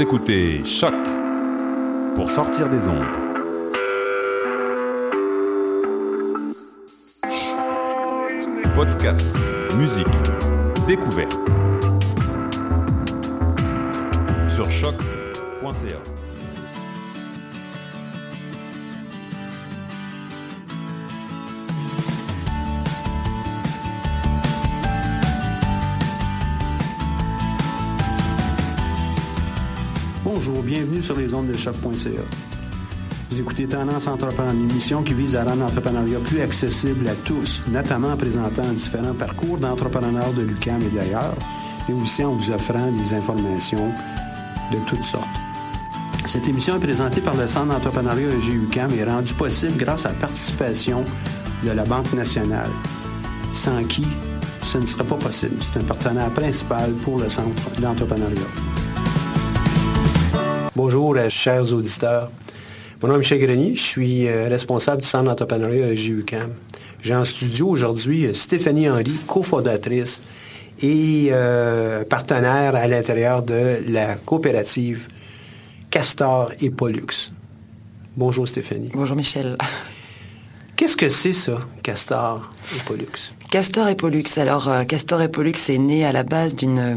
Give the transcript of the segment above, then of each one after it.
Écoutez Choc pour sortir des ondes. Podcast, musique, découverte. Sur choc.ca. Bonjour, bienvenue sur les ondes de choc.ca. Vous écoutez Tendance Entrepreneur, une émission qui vise à rendre l'entrepreneuriat plus accessible à tous, notamment en présentant différents parcours d'entrepreneurs de l'UQAM et d'ailleurs, et aussi en vous offrant des informations de toutes sortes. Cette émission est présentée par le Centre d'entrepreneuriat EG-UQAM et rendue possible grâce à la participation de la Banque nationale, sans qui ce ne serait pas possible. C'est un partenaire principal pour le Centre d'entrepreneuriat. Bonjour, euh, chers auditeurs. Mon nom est Michel Grenier, je suis euh, responsable du Centre d'entrepreneuriat GUCAM. J'ai en studio aujourd'hui euh, Stéphanie Henry, cofondatrice et euh, partenaire à l'intérieur de la coopérative Castor et Pollux. Bonjour Stéphanie. Bonjour Michel. Qu'est-ce que c'est ça, Castor et Pollux? Castor et Pollux. Alors, euh, Castor et Pollux est né à la base d'une euh,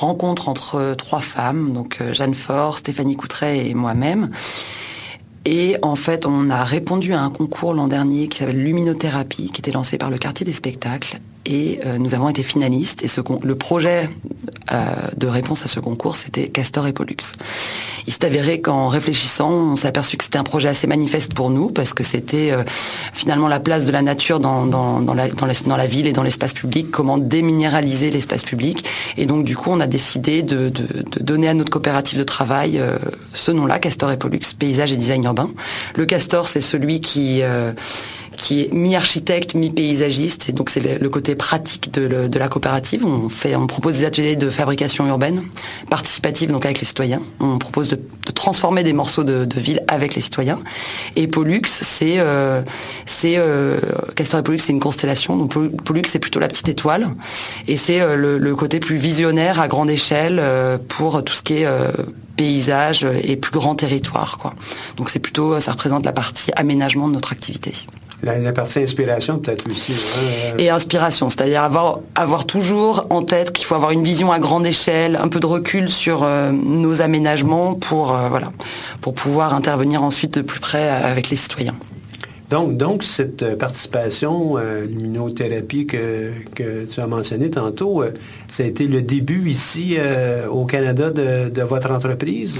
rencontre entre euh, trois femmes, donc euh, Jeanne Fort, Stéphanie Coutret et moi-même. Et en fait, on a répondu à un concours l'an dernier qui s'appelle Luminothérapie, qui était lancé par le quartier des spectacles. Et euh, nous avons été finalistes. Et le projet de réponse à ce concours, c'était Castor et Pollux. Il s'est avéré qu'en réfléchissant, on s'est aperçu que c'était un projet assez manifeste pour nous, parce que c'était euh, finalement la place de la nature dans, dans, dans, la, dans, la, dans la ville et dans l'espace public, comment déminéraliser l'espace public. Et donc, du coup, on a décidé de, de, donner à notre coopérative de travail euh, ce nom-là, Castor et Pollux, paysage et design urbain. Le castor, c'est celui qui... euh, qui est mi-architecte, mi-paysagiste, et donc c'est le, côté pratique de, la coopérative. On fait, on propose des ateliers de fabrication urbaine, participative donc avec les citoyens. On propose de, transformer des morceaux de, ville avec les citoyens. Et Pollux, c'est, euh, c'est euh, Castor et Pollux, c'est une constellation. Donc Pol- Pollux, c'est plutôt la petite étoile, et c'est euh, le, le côté plus visionnaire à grande échelle euh, pour tout ce qui est euh, paysage et plus grand territoire. Quoi. Donc c'est plutôt, ça représente la partie aménagement de notre activité. La, la partie inspiration, peut-être aussi. hein, euh, Et inspiration, c'est-à-dire avoir, avoir toujours en tête qu'il faut avoir une vision à grande échelle, un peu de recul sur euh, nos aménagements pour, euh, voilà, pour pouvoir intervenir ensuite de plus près avec les citoyens. Donc, donc, cette euh, participation, euh, luminothérapie que, que tu as mentionné tantôt, euh, ça a été le début ici euh, au Canada de, de votre entreprise?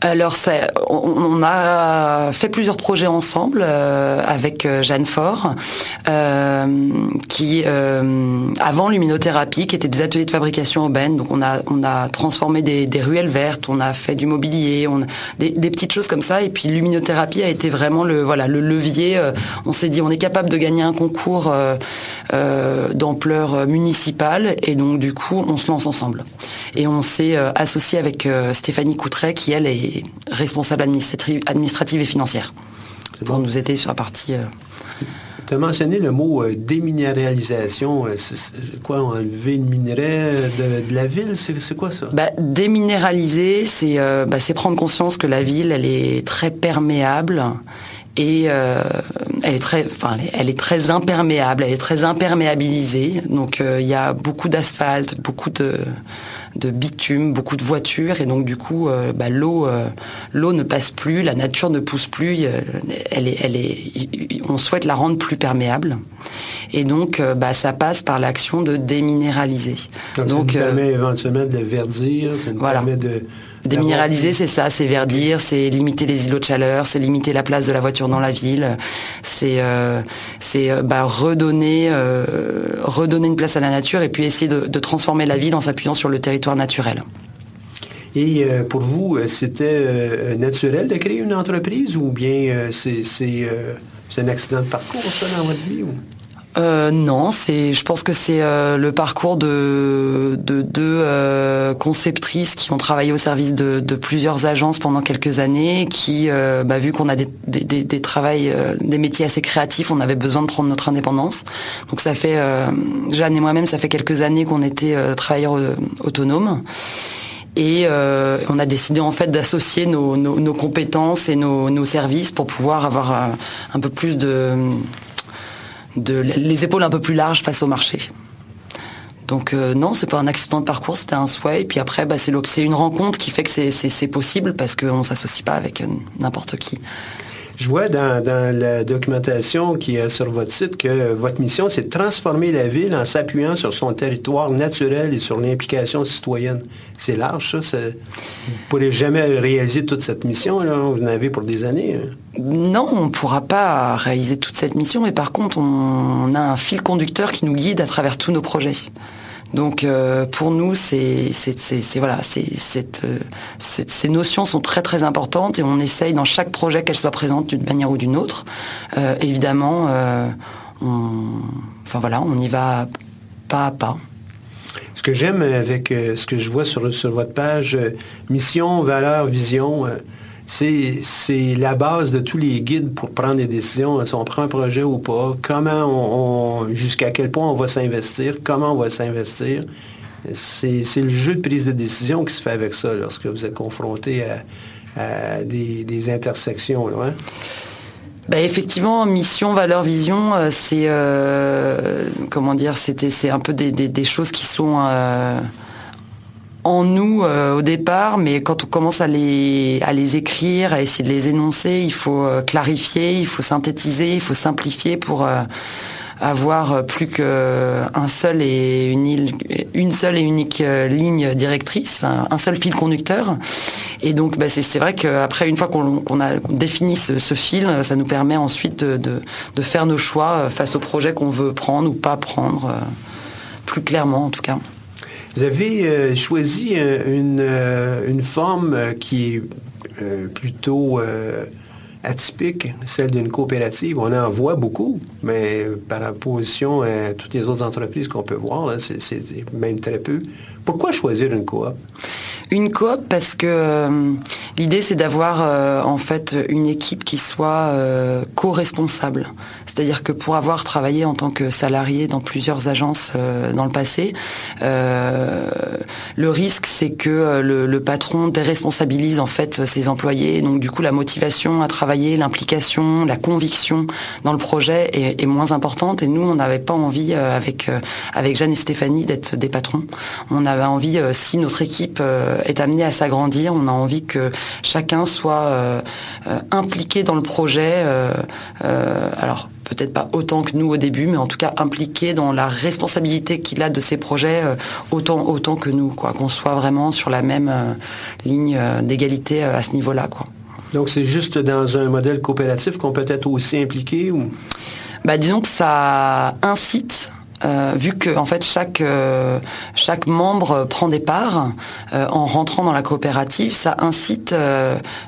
Alors, on, a fait plusieurs projets ensemble euh, avec euh, Jeanne Fort, euh, qui avant luminothérapie, qui étaient des ateliers de fabrication urbaine. Donc, on a on a transformé des, ruelles vertes, on a fait du mobilier, des, petites choses comme ça. Et puis, luminothérapie a été vraiment le voilà le levier. On s'est dit, on est capable de gagner un concours euh, d'ampleur municipale, et donc du coup, on se lance ensemble. Et on s'est euh, associé avec euh, Stéphanie Coutret, qui elle est responsable administrative, administrative et financière. pour nous aider sur la partie. Tu as mentionné le mot déminéralisation. C'est quoi, enlever le minerai de, la ville? C'est quoi ça? Bah, déminéraliser, bah, c'est prendre conscience que la ville, elle est très perméable et euh, elle est très, enfin, elle est très imperméable, elle est très imperméabilisée. Donc euh, il y a beaucoup d'asphalte, beaucoup de, de bitume, beaucoup de voitures, et donc du coup euh, bah, l'eau, l'eau ne passe plus, la nature ne pousse plus. elle est, elle est, on souhaite la rendre plus perméable, et donc bah, ça passe par l'action de déminéraliser. Donc, ça nous permet éventuellement de verdir, ça nous permet de Déminéraliser, c'est ça, c'est verdir, c'est limiter les îlots de chaleur, c'est limiter la place de la voiture dans la ville, c'est euh, c'est euh, bah, redonner euh, redonner une place à la nature et puis essayer de, transformer la ville en s'appuyant sur le territoire naturel. Et pour vous, c'était naturel de créer une entreprise ou bien c'est un accident de parcours ça dans votre vie euh, non, je pense que c'est euh, le parcours de deux euh, conceptrices qui ont travaillé au service de, plusieurs agences pendant quelques années, qui, bah, vu qu'on a des, des, des, travails, des métiers assez créatifs, on avait besoin de prendre notre indépendance. Donc ça fait, Jeanne et moi-même, ça fait quelques années qu'on était travailleurs autonomes. Et on a décidé en fait d'associer nos, compétences et nos, services pour pouvoir avoir un peu plus de les épaules un peu plus larges face au marché. Donc euh, non, c'est pas un accident de parcours, c'était un souhait. Et puis après, bah, c'est une rencontre qui fait que c'est possible parce qu'on ne s'associe pas avec euh, n'importe qui. Je vois dans, la documentation qui est sur votre site que votre mission, c'est de transformer la ville en s'appuyant sur son territoire naturel et sur l'implication citoyenne. C'est large, ça. Vous ne pourrez jamais réaliser toute cette mission, là. Vous en avez pour des années. Hein. Non, on ne pourra pas réaliser toute cette mission, mais par contre, on a un fil conducteur qui nous guide à travers tous nos projets. Donc euh, pour nous, voilà, euh, ces notions sont très très importantes et on essaye dans chaque projet qu'elles soient présentes d'une manière ou d'une autre. Euh, évidemment, on, enfin voilà, on y va pas à pas. Ce que j'aime avec ce que je vois sur, sur votre page, mission, valeur, vision, c'est la base de tous les guides pour prendre des décisions. Si on prend un projet ou pas, comment on, jusqu'à quel point on va s'investir, comment on va s'investir. C'est le jeu de prise de décision qui se fait avec ça lorsque vous êtes confronté à, des, intersections. Là, hein. ben, effectivement, mission, valeur, vision, euh, c'est euh, comment dire, c'était c'est un peu des, choses qui sont euh, en nous euh, au départ, mais quand on commence à les, à les écrire, à essayer de les énoncer, il faut euh, clarifier, il faut synthétiser, il faut simplifier pour euh, avoir plus qu'un seul et une, une seule et unique ligne directrice, un, seul fil conducteur. Et donc, bah, c'est vrai qu'après, une fois qu'on a défini ce, fil, ça nous permet ensuite de, faire nos choix face au projet qu'on veut prendre ou pas prendre, plus clairement en tout cas. Vous avez euh, choisi euh, euh, une, forme qui est plutôt atypique, celle d'une coopérative. On en voit beaucoup, mais par opposition à toutes les autres entreprises qu'on peut voir, c'est même très peu. Pourquoi choisir une coop? Une coop parce que l'idée c'est d'avoir en fait une équipe qui soit co-responsable. C'est-à-dire que pour avoir travaillé en tant que salarié dans plusieurs agences euh, dans le passé, euh, le risque c'est que euh, le, patron déresponsabilise en fait ses employés. Donc du coup la motivation à travailler, l'implication, la conviction dans le projet est, moins importante. Et nous on n'avait pas envie avec avec Jeanne et Stéphanie d'être des patrons. On avait envie si notre équipe est amenée à s'agrandir, on a envie que chacun soit impliqué dans le projet. alors peut-être pas autant que nous au début, mais en tout cas impliqué dans la responsabilité qu'il a de ses projets euh, autant autant que nous, quoi, qu'on soit vraiment sur la même euh, ligne euh, d'égalité à ce niveau-là, quoi. Donc c'est juste dans un modèle coopératif qu'on peut être aussi impliqué ou? Bah, disons que ça incite euh, vu que en fait chaque euh, chaque membre prend des parts euh, en rentrant dans la coopérative, ça incite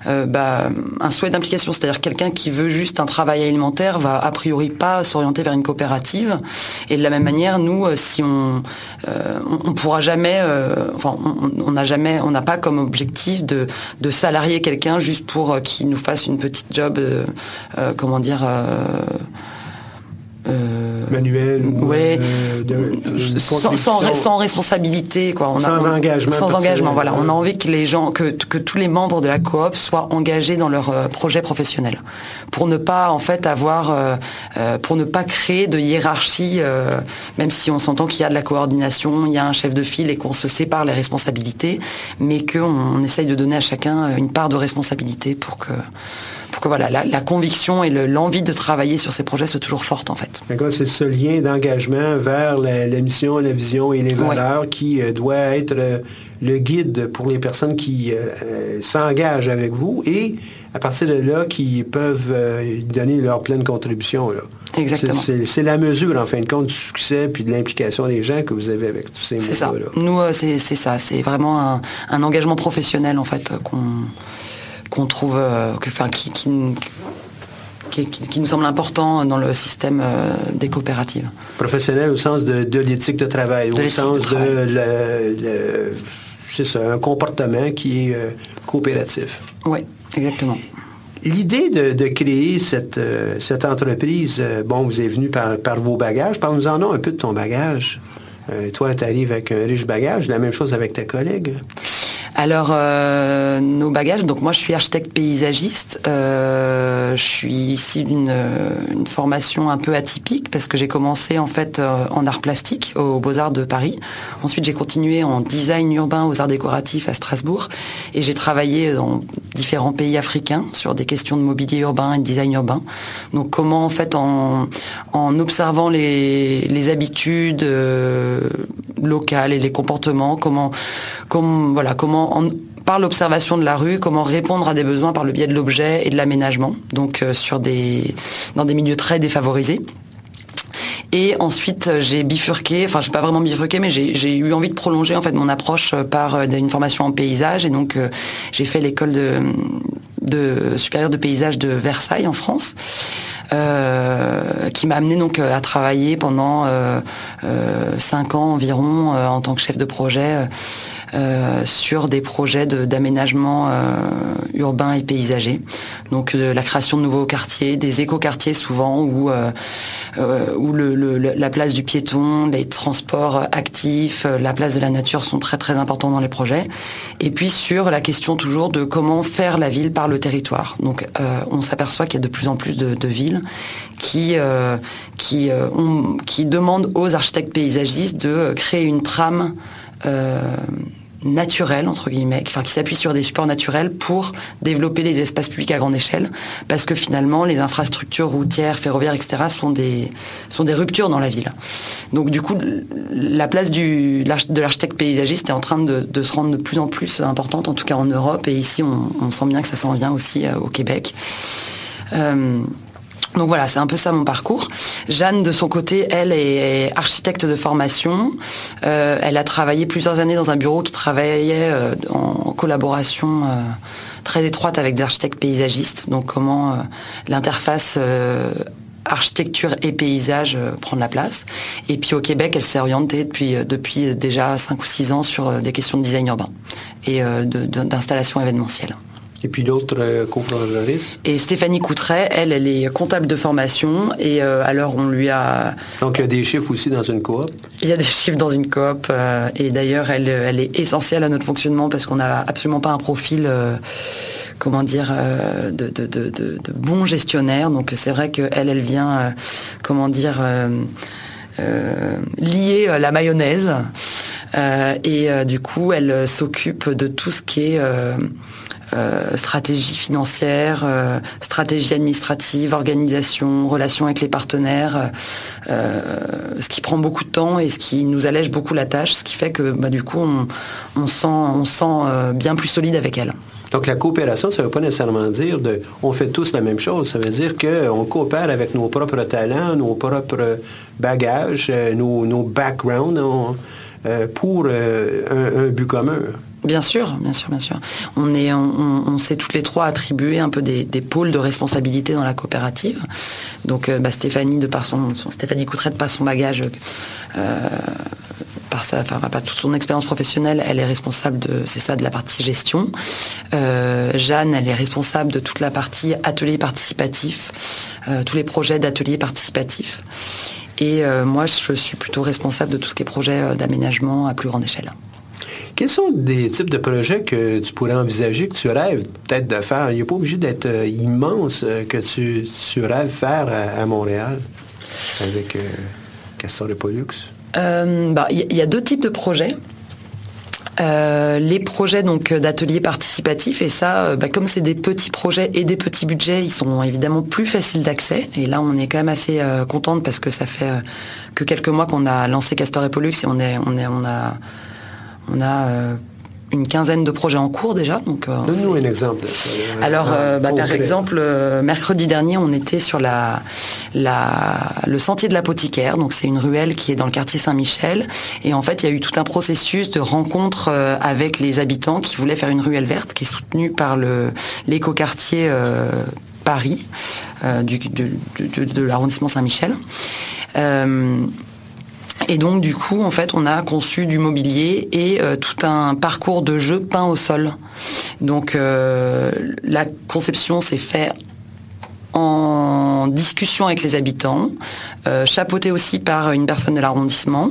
bah, un souhait d'implication. C'est-à-dire quelqu'un qui veut juste un travail alimentaire va a priori pas s'orienter vers une coopérative. Et de la même manière, nous, si on on, pourra jamais, enfin on n'a jamais, on n'a pas comme objectif de de salarier quelqu'un juste pour qu'il nous fasse une petite job, comment dire euh, manuel ouais, euh, sans, sans, responsabilité quoi. On sans engagement sans engagement voilà. On a envie que les gens que, que tous les membres de la coop soient engagés dans leur euh, projet professionnel. Pour ne pas en fait avoir pour ne pas créer de hiérarchie même si on s'entend qu'il y a de la coordination il y a un chef de file et qu'on se sépare les responsabilités mais qu'on on essaye de donner à chacun une part de responsabilité pour que pour que voilà, la, conviction et l'envie de travailler sur ces projets soit toujours forte en fait. C'est ce lien d'engagement vers la, mission, la vision et les valeurs qui euh, doit être euh, le, guide pour les personnes qui euh, s'engagent avec vous et à partir de là qui peuvent donner leur pleine contribution. Là. Exactement. C'est la mesure, en fin de compte, du succès puis de l'implication des gens que vous avez avec tous ces mots-là. C'est ça. Nous, c'est ça. C'est vraiment un, un, engagement professionnel, en fait, qu'on qu'on trouve, euh, enfin, qui, qui, qui, nous semble important dans le système euh, des coopératives. Professionnel au sens de, l'éthique de travail, au sens de, le, c'est ça, un comportement qui est euh, coopératif. Oui, exactement. L'idée de, créer cette, cette entreprise, bon, vous êtes venu par, par vos bagages. Parle-nous-en un peu de ton bagage. toi, tu arrives avec un riche bagage. La même chose avec tes collègues. Alors, euh, nos bagages, donc moi je suis architecte paysagiste, euh, je suis ici d'une une formation un peu atypique parce que j'ai commencé en fait euh, en art plastique aux Beaux-Arts de Paris. Ensuite j'ai continué en design urbain aux arts décoratifs à Strasbourg et j'ai travaillé dans différents pays africains sur des questions de mobilier urbain et de design urbain. Donc comment en fait en, observant les habitudes locales et les comportements, comment, comme, voilà, comment par l'observation de la rue, comment répondre à des besoins par le biais de l'objet et de l'aménagement, donc euh, sur des, dans des milieux très défavorisés. Et ensuite, j'ai bifurqué, enfin, je suis pas vraiment bifurqué, mais j'ai eu envie de prolonger en fait mon approche par euh, une formation en paysage. Et donc, euh, j'ai fait l'école de, de supérieure de paysage de Versailles en France. qui m'a amené donc à travailler pendant cinq ans environ en tant que chef de projet euh, sur des projets d'aménagement euh, urbain et paysager. Donc euh, la création de nouveaux quartiers, des écoquartiers souvent où où la place du piéton, les transports actifs, la place de la nature sont très très importants dans les projets. Et puis sur la question toujours de comment faire la ville par le territoire. Donc on s'aperçoit qu'il y a de plus en plus de, villes qui ont, qui demandent aux architectes paysagistes de créer une trame euh, naturel entre guillemets, enfin qui s'appuie sur des supports naturels pour développer les espaces publics à grande échelle, parce que finalement les infrastructures routières, ferroviaires, etc. sont des sont des ruptures dans la ville. Donc du coup, la place de l'architecte paysagiste est en train de, se rendre de plus en plus importante, en tout cas en Europe, et ici on, on sent bien que ça s'en vient aussi euh, au Québec. Euh, donc voilà, c'est un peu ça mon parcours. Jeanne, de son côté, elle est architecte de formation. Euh, elle a travaillé plusieurs années dans un bureau qui travaillait euh, en collaboration euh, très étroite avec des architectes paysagistes. Donc comment l'interface architecture et paysage prend la place. Et puis au Québec, elle s'est orientée depuis, depuis déjà 5 ou 6 ans sur des questions de design urbain et d'installation événementielle. Et puis l'autre euh, Et Stéphanie Coutret, elle, elle est comptable de formation. Et euh, alors, on lui a... Donc, il y a des chiffres aussi dans une coop Il y a des chiffres dans une coop. Euh, et d'ailleurs, elle, elle est essentielle à notre fonctionnement parce qu'on n'a absolument pas un profil... Euh, comment dire, de, de, de, de, bons gestionnaires. Donc c'est vrai qu'elle, elle vient, comment dire, lier la mayonnaise. et du coup, elle s'occupe de tout ce qui est euh, stratégie financière, euh, stratégie administrative, organisation, relations avec les partenaires, euh, ce qui prend beaucoup de temps et ce qui nous allège beaucoup la tâche, ce qui fait que bah, du coup on, on sent, on sent bien plus solide avec elle. Donc la coopération, ça ne veut pas nécessairement dire de on fait tous la même chose. Ça veut dire qu'on coopère avec nos propres talents, nos propres bagages, nos, nos backgrounds pour un, but commun. Bien sûr, bien sûr, bien sûr. On est, s'est toutes les trois attribué un peu des, pôles de responsabilité dans la coopérative. Donc, bah, Stéphanie, de par son, Stéphanie Coutret, de par son bagage par sa, enfin, pas toute son expérience professionnelle, elle est responsable de, c'est ça, de la partie gestion. Euh, Jeanne, elle est responsable de toute la partie atelier participatif, euh, tous les projets d'ateliers participatifs. Et euh, moi, je suis plutôt responsable de tout ce qui est projet d'aménagement à plus grande échelle. Quels sont des types de projets que tu pourrais envisager, que tu rêves peut-être de faire? Il n'est pas obligé d'être immense que tu, tu rêves faire à, Montréal avec Castor et Pollux? Euh, bah, il y, a deux types de projets. Euh, les projets donc d'ateliers participatifs et ça, euh, bah, comme c'est des petits projets et des petits budgets, ils sont évidemment plus faciles d'accès. Et là, on est quand même assez contente parce que ça fait que quelques mois qu'on a lancé Castor et Pollux et on est, on est, on a, on a une quinzaine de projets en cours déjà. Donc, euh, Donne-nous un exemple. Alors, euh, bah, par exemple, euh, mercredi dernier, on était sur la, la, le sentier de l'apothicaire. Donc, c'est une ruelle qui est dans le quartier Saint-Michel. Et en fait, il y a eu tout un processus de rencontre avec les habitants qui voulaient faire une ruelle verte, qui est soutenue par le l'écoquartier Paris du, de l'arrondissement Saint-Michel. Et donc du coup, en fait, on a conçu du mobilier et euh, tout un parcours de jeu peint au sol. Donc euh, la conception s'est faite en discussion avec les habitants, euh, chapeauté aussi par une personne de l'arrondissement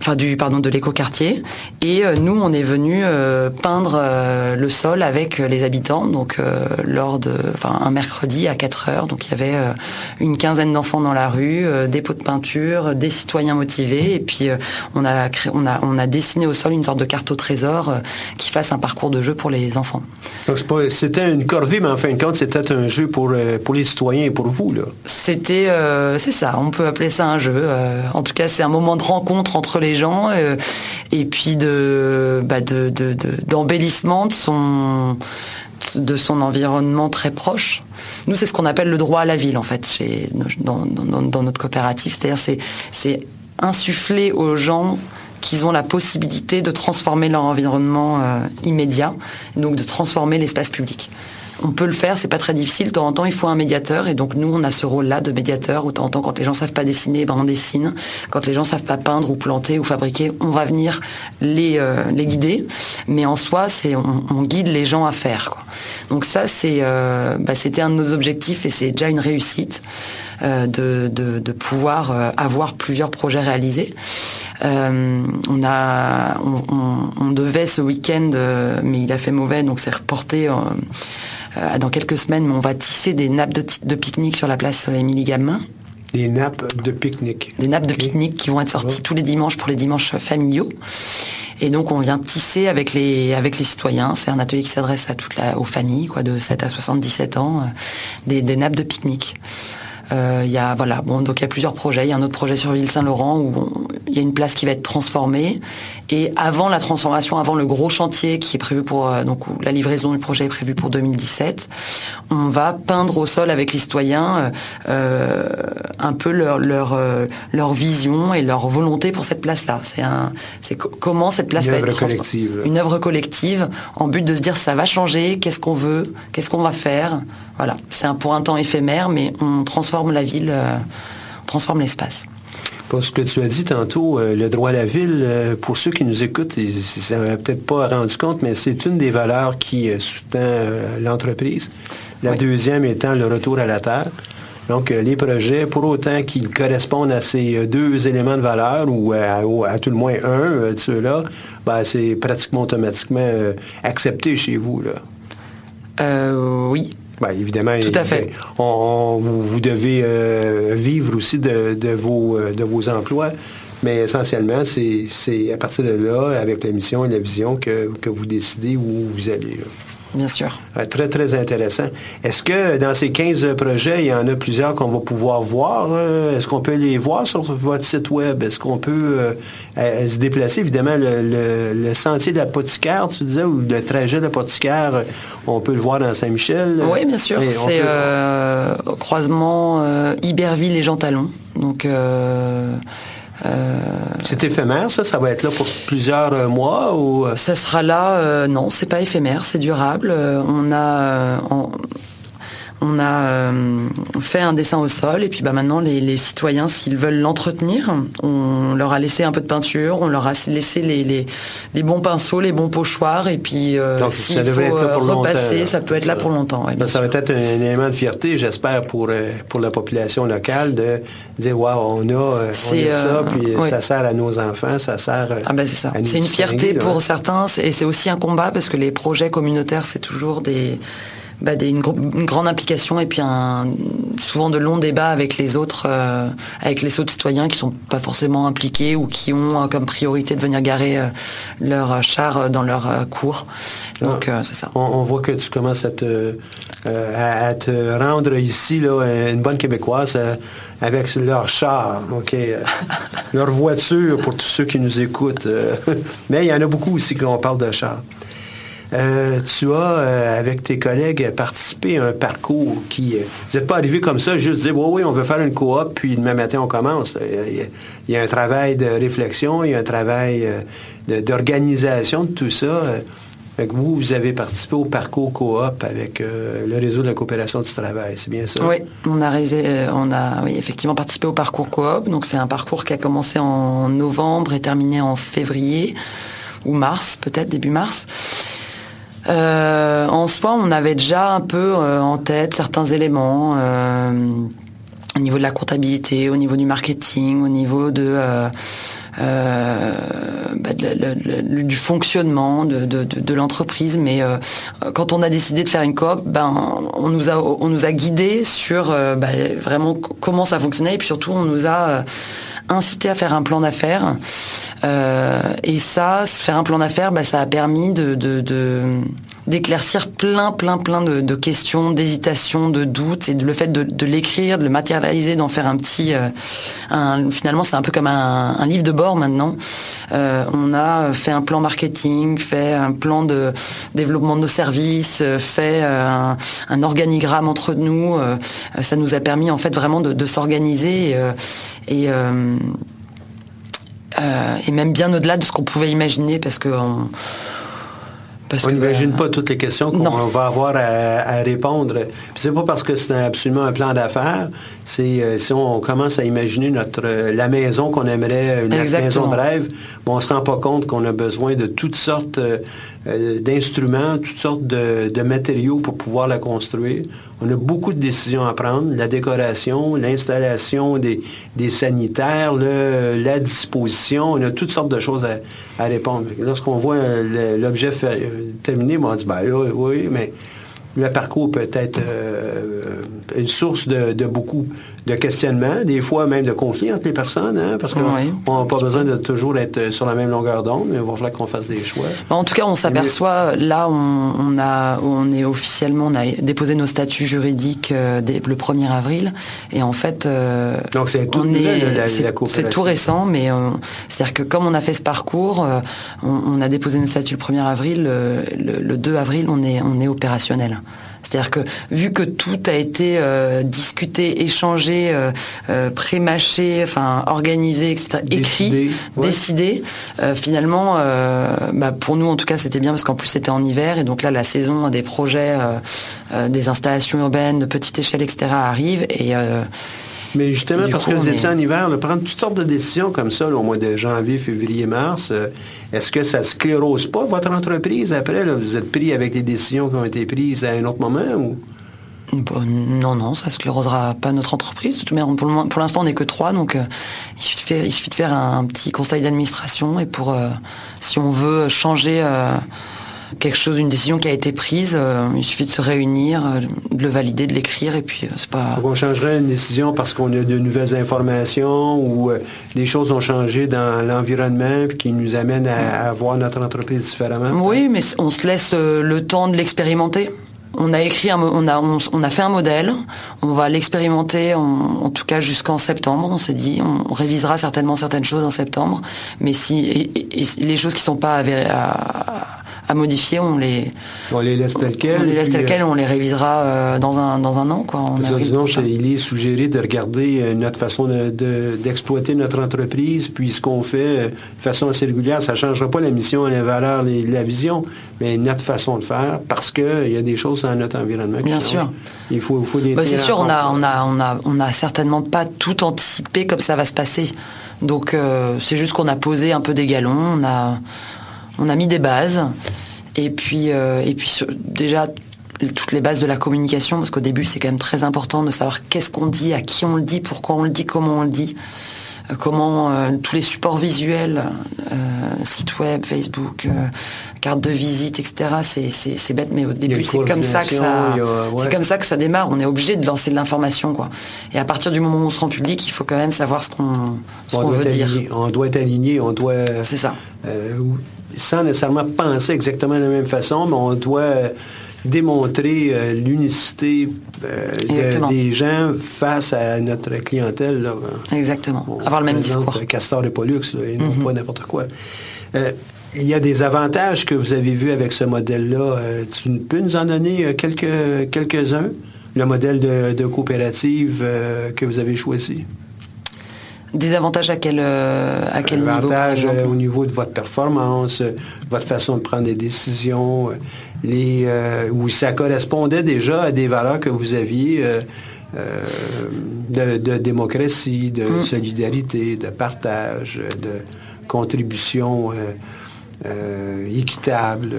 enfin du pardon de l'écoquartier. Et euh, nous on est venu euh, peindre euh, le sol avec les habitants. Donc lors de enfin un mercredi à 4 heures. Donc il y avait une quinzaine d'enfants dans la rue des pots de peinture des citoyens motivés. Et puis on a créé, on a on a dessiné au sol une sorte de carte au trésor qui fasse un parcours de jeu pour les enfants. Donc c'était une corvée mais en fin de compte c'était un jeu pour pour les citoyens et pour vous là. C'était c'est ça. On peut appeler ça un jeu en tout cas c'est un moment de rencontre entre les gens euh, et puis de bah, d'embellissement de, son de son environnement très proche. Nous, c'est ce qu'on appelle le droit à la ville, en fait, chez, dans, notre coopérative. C'est-à-dire, c'est, c'est insuffler aux gens qu'ils ont la possibilité de transformer leur environnement euh, immédiat, donc de transformer l'espace public on peut le faire, c'est pas très difficile. De temps en temps, il faut un médiateur. Et donc, nous, on a ce rôle-là de médiateur où de temps en temps, quand les gens savent pas dessiner, ben, on dessine. Quand les gens savent pas peindre ou planter ou fabriquer, on va venir les, euh, guider. Mais en soi, c'est, on, guide les gens à faire. Donc ça, c'est, euh, bah, c'était un de nos objectifs et c'est déjà une réussite. Euh, de, pouvoir avoir plusieurs projets réalisés. on a, on, devait ce week-end, mais il a fait mauvais, donc c'est reporté dans quelques semaines, on va tisser des nappes de, pique-nique sur la place Émilie Gamin. Des nappes de pique-nique. Des nappes de pique-nique qui vont être sorties tous les dimanches pour les dimanches familiaux. Et donc on vient tisser avec les avec les citoyens. C'est un atelier qui s'adresse à toute la aux familles quoi de 7 à 77 ans, euh, des, des nappes de pique-nique. Euh, il y a voilà bon donc il y a plusieurs projets. Il y a un autre projet sur Ville Saint-Laurent où il y a une place qui va être transformée et avant la transformation, avant le gros chantier qui est prévu pour euh, donc la livraison du projet est prévue pour 2017, on va peindre au sol avec les citoyens euh, un peu leur leur leur vision et leur volonté pour cette place-là. C'est un c'est comment cette place une va être collective. une œuvre collective en but de se dire ça va changer, qu'est-ce qu'on veut, qu'est-ce qu'on va faire. Voilà, c'est un pour un temps éphémère, mais on transforme la ville, euh, transforme l'espace. Pour ce que tu as dit tantôt, euh, le droit à la ville, euh, pour ceux qui nous écoutent, ils ne peut-être pas rendu compte, mais c'est une des valeurs qui sous-tend l'entreprise. La deuxième étant le retour à la terre. Donc, les projets, pour autant qu'ils correspondent à ces deux éléments de valeur, ou à, tout le moins un de ceux-là, ben, c'est pratiquement automatiquement accepté chez vous. Là. oui, ben, évidemment, Tout à fait. vous, devez euh, vivre aussi de, vos, euh, de vos emplois. Mais essentiellement, c'est à partir de là, avec la mission et la vision, que, vous décidez où vous allez. Bien sûr. très, très intéressant. Est-ce que dans ces 15 projets, il y en a plusieurs qu'on va pouvoir voir? Euh, est-ce qu'on peut les voir sur votre site web? Est-ce qu'on peut euh, se déplacer? Évidemment, le, sentier de l'apothicaire, tu disais, ou le trajet de l'apothicaire, on peut le voir dans Saint-Michel? Oui, bien sûr. C'est au croisement Iberville et Jean Talon. Donc... Euh, c'est éphémère, ça? Ça va être là pour plusieurs euh, mois ou... Euh? Ça sera là, non, c'est pas éphémère, c'est durable. on a, on a euh, fait un dessin au sol et puis bah, maintenant les, citoyens, s'ils veulent l'entretenir, on leur a laissé un peu de peinture, on leur a laissé les, les, bons pinceaux, les bons pochoirs et puis euh, s'il faut euh, repasser, ça peut être là pour longtemps. ça va être un, élément de fierté, j'espère, pour, pour la population locale de dire waouh, on a, ça, puis ça sert à nos enfants, ça sert ah ben ça. C'est une fierté pour certains et c'est aussi un combat parce que les projets communautaires, c'est toujours des bah, une, grande implication et puis un, souvent de longs débats avec les autres, euh, avec les autres citoyens qui sont pas forcément impliqués ou qui ont euh, comme priorité de venir garer euh, leur char dans leur cours. Donc ah. c'est ça. On, voit que tu commences à te, à, te rendre ici là, une bonne québécoise avec leur char, ok, leur voiture pour tous ceux qui nous écoutent. Mais il y en a beaucoup aussi qui on parle de char. Euh, tu as, euh, avec tes collègues, participé à un parcours qui... Euh, vous n'êtes pas arrivé comme ça, juste dire, oui, oui, on veut faire une coop, puis demain matin, on commence. Il y, a, un travail de réflexion, il y a un travail d'organisation de, tout ça. vous, vous avez participé au parcours coop avec le réseau de la coopération du travail, c'est bien ça? Oui, on a, on a oui, effectivement participé au parcours coop. Donc c'est un parcours qui a commencé en novembre et terminé en février ou mars, peut-être début mars. Euh, en soi, on avait déjà un peu euh, en tête certains éléments euh, au niveau de la comptabilité, au niveau du marketing, au niveau bah, du fonctionnement de, l'entreprise. Mais quand on a décidé de faire une coop, ben on nous a on guidés sur bah, vraiment comment ça fonctionnait et puis surtout on nous a incité à faire un plan d'affaires. Euh, et ça, faire un plan d'affaires, bah, ça a permis de, d'éclaircir plein, plein, plein de, questions, d'hésitations, de doutes, et le fait de, l'écrire, de le matérialiser, d'en faire un petit, euh, finalement, c'est un peu comme un, livre de bord maintenant. Euh, on a fait un plan marketing, fait un plan de développement de nos services, fait un, organigramme entre nous. ça nous a permis en fait vraiment de, s'organiser et, euh, même bien au-delà de ce qu'on pouvait imaginer parce que n'imagine pas toutes les questions qu'on va avoir à, répondre. C'est pas parce que c'est absolument un plan d'affaires. C'est euh, si on commence à imaginer notre euh, la maison qu'on aimerait, une maison de rêve, bon, on se rend pas compte qu'on a besoin de toutes sortes euh, d'instruments, toutes sortes de, matériaux pour pouvoir la construire. On a beaucoup de décisions à prendre, la décoration, l'installation des, sanitaires, la disposition, on a toutes sortes de choses à, répondre. Lorsqu'on voit l'objet terminé, on dit, ben oui, oui, mais le parcours peut être une source de, beaucoup de questionnements, des fois même de conflits entre les personnes, hein, parce qu'on n'a pas besoin de toujours être sur la même longueur d'onde, mais il va falloir qu'on fasse des choix. En tout cas, on s'aperçoit, là, on, a, on est officiellement, on a déposé nos statuts juridiques euh, le 1er avril, et en fait, euh, donc c'est tout, c'est tout récent, mais euh, c'est-à-dire que comme on a fait ce parcours, on, a déposé nos statuts le 1er avril, le, le 2 avril, on est, on est opérationnel. C'est-à-dire que vu que tout a été euh, discuté, échangé, euh, euh, pré-mâché, enfin organisé, etc., écrit, décidé, finalement, bah, pour nous en tout cas c'était bien parce qu'en plus c'était en hiver et donc là la saison des projets, des installations urbaines de petite échelle, etc. arrive et mais justement, parce que vous étiez en hiver, prendre toutes sortes de décisions comme ça au mois de janvier, février, mars, euh, est-ce que ça ne sclérose pas votre entreprise après? vous êtes pris avec des décisions qui ont été prises à un autre moment? Ou? non, non, ça ne sclérosera pas notre entreprise. Pour l'instant, on n'est que trois, donc euh, il, suffit de faire, un, petit conseil d'administration. Et pour, euh, si on veut changer quelque chose, une décision qui a été prise. euh, il suffit de se réunir, euh, de le valider, de l'écrire, et puis euh, c'est pas. Donc on changerait une décision parce qu'on a de nouvelles informations ou les choses ont changé dans l'environnement puis qui nous amènent à, à voir notre entreprise différemment? Oui, mais on se laisse le temps de l'expérimenter. On a écrit, un on a, on, a fait un modèle. On va l'expérimenter, en, en tout cas jusqu'en septembre. On s'est dit, on, révisera certainement certaines choses en septembre. Mais si et, et- et les choses qui sont pas à- à modifier, on les, On les laisse telles quelles. on les laisse euh. On les révisera euh, dans un dans un an, quoi. On Ça, sinon, il est suggéré de regarder euh, notre façon de- de- d'exploiter notre entreprise, puis ce qu'on fait de façon assez régulière. Ça ne changera pas la mission, les valeurs, les- la vision, mais notre façon de faire, parce qu'il y a des choses dans notre environnement qui Bien changent. sûr. Il faut, faut les Bah, c'est sûr, on a, compte. on a, on a, on a certainement pas tout anticipé comme ça va se passer. Donc euh, c'est juste qu'on a posé un peu des galons, on a, on a mis des bases, et puis, euh, et puis déjà toutes les bases de la communication, parce qu'au début c'est quand même très important de savoir qu'est-ce qu'on dit, à qui on le dit, pourquoi on le dit, comment on le dit, euh, comment euh, tous les supports visuels, site web, Facebook, carte de visite, etc. C'est, bête, mais au début c'est comme ça que ça, ouais. c'est comme ça que ça démarre. On est obligé de lancer de l'information, quoi. Et à partir du moment où on se rend public, il faut quand même savoir ce qu'on, veut dire. aligné, on doit être aligné, on doit... C'est ça. Sans nécessairement penser exactement de la même façon, mais on doit euh, démontrer euh, l'unicité euh, de- des gens face à notre clientèle. là. Exactement. On Avoir le même discours. Mhm. Castor et Pollux, là, et non pas n'importe quoi. Euh, il y a des avantages que vous avez vus avec ce modèle-là. Tu peux nous en donner quelques, quelques-uns? Le modèle de, de coopérative que vous avez choisi? Des avantages à quel, euh, à quel niveau Avantages exemple? euh, au niveau de votre performance, euh, votre façon de prendre des décisions, euh, les, euh, où ça correspondait déjà à des valeurs que vous aviez de, de démocratie, de Mm. solidarité, de partage, de contribution équitable.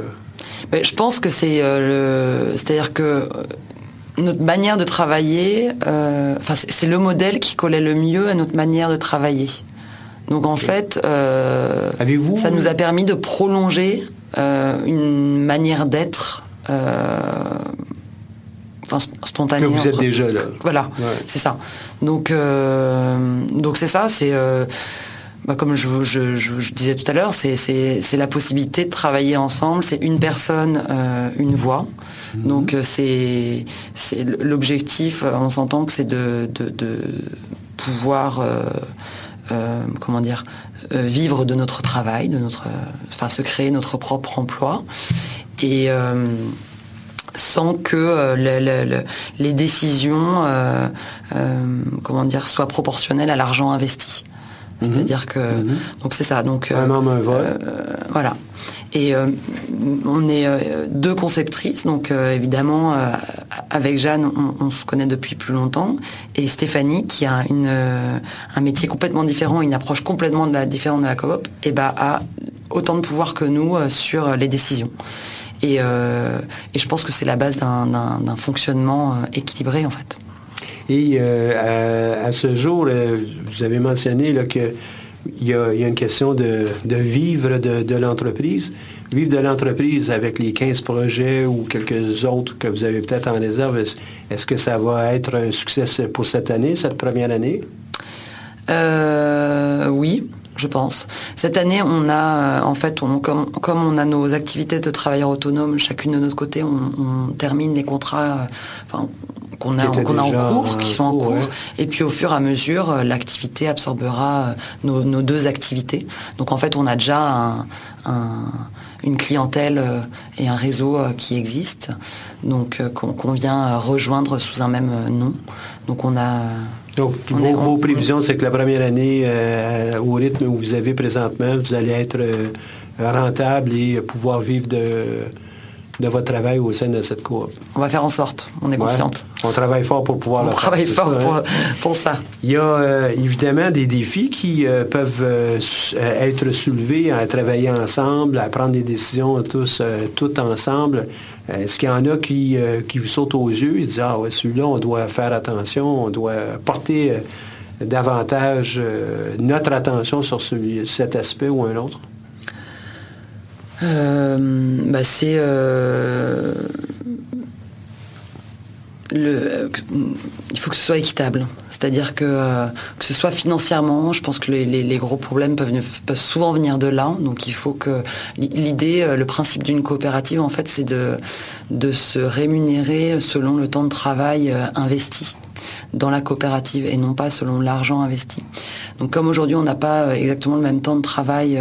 Ben, je pense que c'est le, c'est-à-dire que notre manière de travailler, euh, enfin c'est le modèle qui collait le mieux à notre manière de travailler. Donc en fait, euh, ça nous a permis de prolonger euh, une manière d'être, enfin sp- spontanée. Que vous êtes entre- déjà là. Voilà, Ouais. c'est ça. Donc donc c'est ça, c'est bah, comme je, je- je- je disais tout à l'heure, c'est- la possibilité de travailler ensemble. C'est une personne, euh, une voix. Mhm. Donc euh, c'est l'objectif. euh, On s'entend que c'est de, de, de pouvoir euh, euh, comment dire vivre de notre travail, de notre, enfin se créer notre propre emploi et sans que euh, le- le- le- les décisions euh, euh, comment dire soient proportionnelles à l'argent investi. C'est-à-dire que donc c'est ça. Donc Un euh, homme, un vote. euh, voilà. Et euh, on est euh, deux conceptrices, donc euh, évidemment avec Jeanne, on, on se connaît depuis plus longtemps, et Stéphanie qui a une, un métier complètement différent, une approche complètement de la, différente de la coop, et bah a autant de pouvoir que nous sur les décisions. Et, et je pense que c'est la base d'un- fonctionnement équilibré en fait. Et euh, à, ce jour, euh, vous avez mentionné là, que il y, y a une question de, vivre de, l'entreprise. Vivre de l'entreprise avec les 15 projets ou quelques autres que vous avez peut-être en réserve, est-ce que ça va être un succès pour cette année, cette première année? Euh, oui, je pense. Cette année, on a, en fait, comme, on a nos activités de travailleurs autonomes, chacune de notre côté, on, termine les contrats, qu'on a, qu'on en cours, qui sont en cours, ouais. Et puis, au fur et à mesure, euh, l'activité absorbera euh, nos, nos deux activités. Donc, en fait, on a déjà un, un- une clientèle euh, et un réseau qui existe, donc qu'on vient rejoindre sous un même nom. Donc, on a Donc, On vos, est- vos on- prévisions, c'est que la première année, euh, au rythme où vous avez présentement, vous allez être euh, rentable et pouvoir vivre de, de votre travail au sein de cette coop. On va faire en sorte, on est Ouais. confiante. On travaille fort pour pouvoir On le faire, travaille c'est fort ça, pour, hein? pour ça. Il y a euh, évidemment des défis qui euh, peuvent euh, être soulevés à travailler ensemble, à prendre des décisions tous, tout ensemble. Est-ce qu'il y en a qui, qui vous sautent aux yeux et disent Ah ouais, celui-là, on doit faire attention, on doit porter davantage notre attention sur celui, cet aspect ou un autre? Bah, C'est le, il faut que ce soit équitable. C'est-à-dire que, euh, que ce soit financièrement, je pense que les, gros problèmes peuvent, peuvent, souvent venir de là. Donc il faut que l'idée, euh, le principe d'une coopérative, en fait, c'est de, de se rémunérer selon le temps de travail euh, investi dans la coopérative et non pas selon l'argent investi. Donc comme aujourd'hui on n'a pas exactement le même temps de travail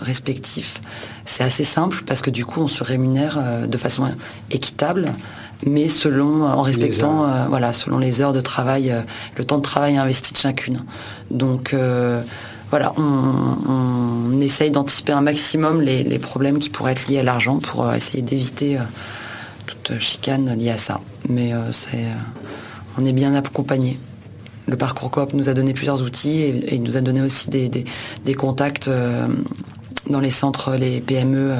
respectif, c'est assez simple parce que du coup on se rémunère de façon équitable mais selon, en respectant, euh, voilà, selon les heures de travail, euh, le temps de travail investi de chacune. Donc euh, voilà, on, essaye d'anticiper un maximum les, problèmes qui pourraient être liés à l'argent pour essayer d'éviter toute chicane liée à ça. Mais c'est, on est bien accompagné. Le parcours coop nous a donné plusieurs outils et, il nous a donné aussi des, des contacts dans les centres, les PME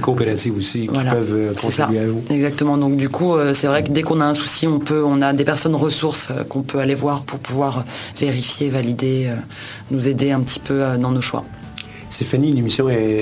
coopératives aussi qui peuvent euh, contribuer à vous. Exactement. Donc du coup, euh, c'est vrai que dès qu'on a un souci, on peut, on a des personnes ressources euh, qu'on peut aller voir pour pouvoir vérifier, valider, nous aider un petit peu dans nos choix. Stéphanie, l'émission est,